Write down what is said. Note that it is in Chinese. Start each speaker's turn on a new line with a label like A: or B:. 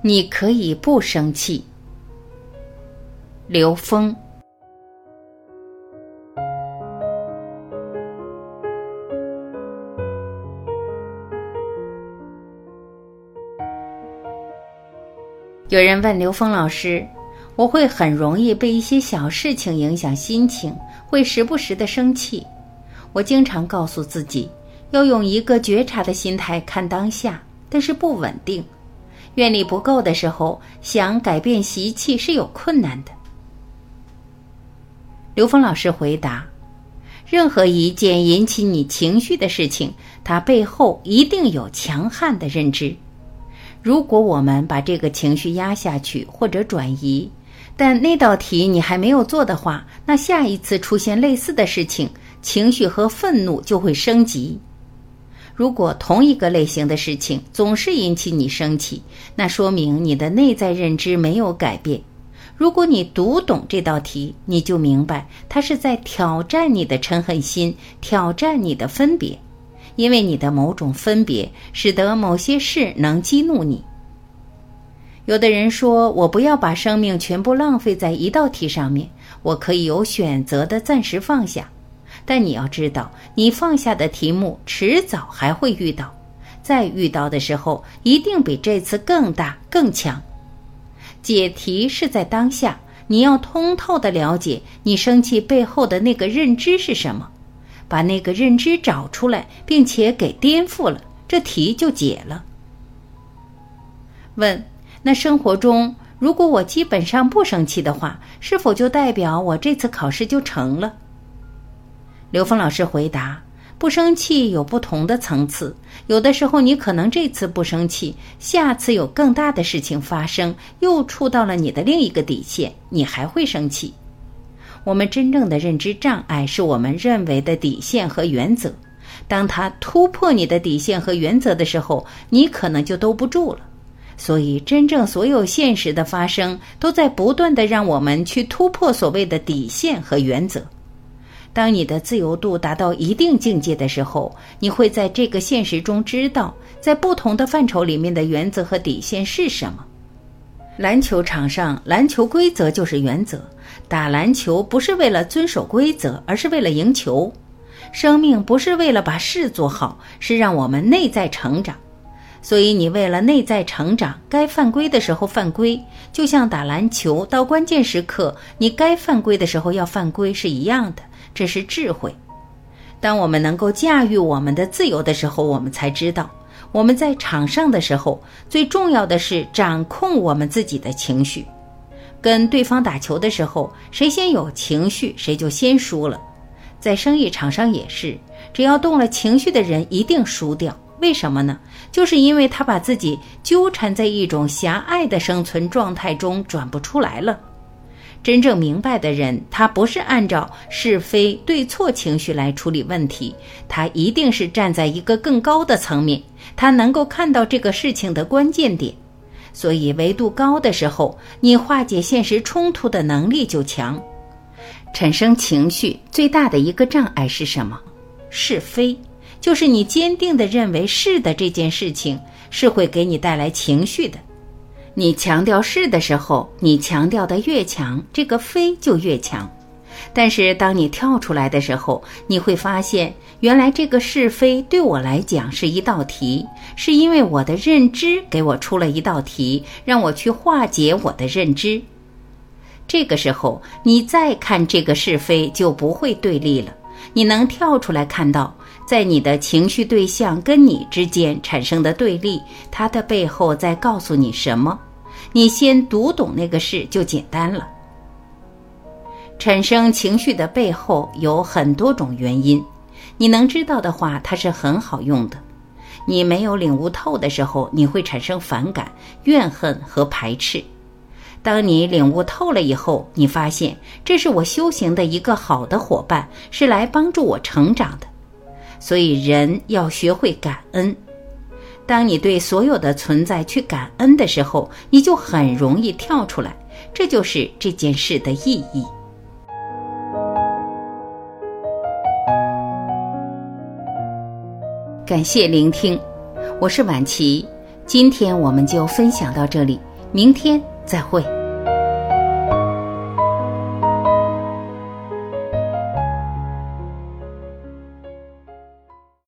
A: 你可以不生气。刘峰。有人问刘峰老师：“我会很容易被一些小事情影响心情，会时不时的生气。我经常告诉自己，要用一个觉察的心态看当下，但是不稳定。愿力不够的时候，想改变习气是有困难的。”刘峰老师回答：“任何一件引起你情绪的事情，它背后一定有强悍的认知。如果我们把这个情绪压下去或者转移，但那道题你还没有做的话，那下一次出现类似的事情，情绪和愤怒就会升级。如果同一个类型的事情总是引起你生气，那说明你的内在认知没有改变。”如果你读懂这道题，你就明白它是在挑战你的嗔恨心，挑战你的分别，因为你的某种分别使得某些事能激怒你。有的人说：“我不要把生命全部浪费在一道题上面，我可以有选择的暂时放下。”但你要知道，你放下的题目迟早还会遇到，再遇到的时候，一定比这次更大更强。解题是在当下，你要通透的了解你生气背后的那个认知是什么，把那个认知找出来，并且给颠覆了，这题就解了。问：那生活中，如果我基本上不生气的话，是否就代表我这次考试就成了？刘峰老师回答。不生气有不同的层次，有的时候你可能这次不生气，下次有更大的事情发生，又触到了你的另一个底线，你还会生气。我们真正的认知障碍是我们认为的底线和原则，当他突破你的底线和原则的时候，你可能就兜不住了。所以，真正所有现实的发生，都在不断的让我们去突破所谓的底线和原则。当你的自由度达到一定境界的时候，你会在这个现实中知道，在不同的范畴里面的原则和底线是什么。篮球场上，篮球规则就是原则。打篮球不是为了遵守规则，而是为了赢球。生命不是为了把事做好，是让我们内在成长。所以，你为了内在成长，该犯规的时候犯规，就像打篮球到关键时刻，你该犯规的时候要犯规是一样的。这是智慧。当我们能够驾驭我们的自由的时候，我们才知道，我们在场上的时候，最重要的是掌控我们自己的情绪。跟对方打球的时候，谁先有情绪，谁就先输了。在生意场上也是，只要动了情绪的人一定输掉。为什么呢？就是因为他把自己纠缠在一种狭隘的生存状态中，转不出来了。真正明白的人，他不是按照是非对错情绪来处理问题，他一定是站在一个更高的层面，他能够看到这个事情的关键点。所以，维度高的时候，你化解现实冲突的能力就强。产生情绪最大的一个障碍是什么？是非，就是你坚定的认为是的这件事情是会给你带来情绪的。你强调是的时候，你强调的越强，这个非就越强。但是当你跳出来的时候，你会发现，原来这个是非对我来讲是一道题，是因为我的认知给我出了一道题，让我去化解我的认知。这个时候，你再看这个是非就不会对立了，你能跳出来看到。在你的情绪对象跟你之间产生的对立，它的背后在告诉你什么？你先读懂那个事就简单了。产生情绪的背后有很多种原因，你能知道的话，它是很好用的。你没有领悟透的时候，你会产生反感、怨恨和排斥。当你领悟透了以后，你发现这是我修行的一个好的伙伴，是来帮助我成长的。所以，人要学会感恩。当你对所有的存在去感恩的时候，你就很容易跳出来。这就是这件事的意义。感谢聆听，我是晚琪。今天我们就分享到这里。明天再会。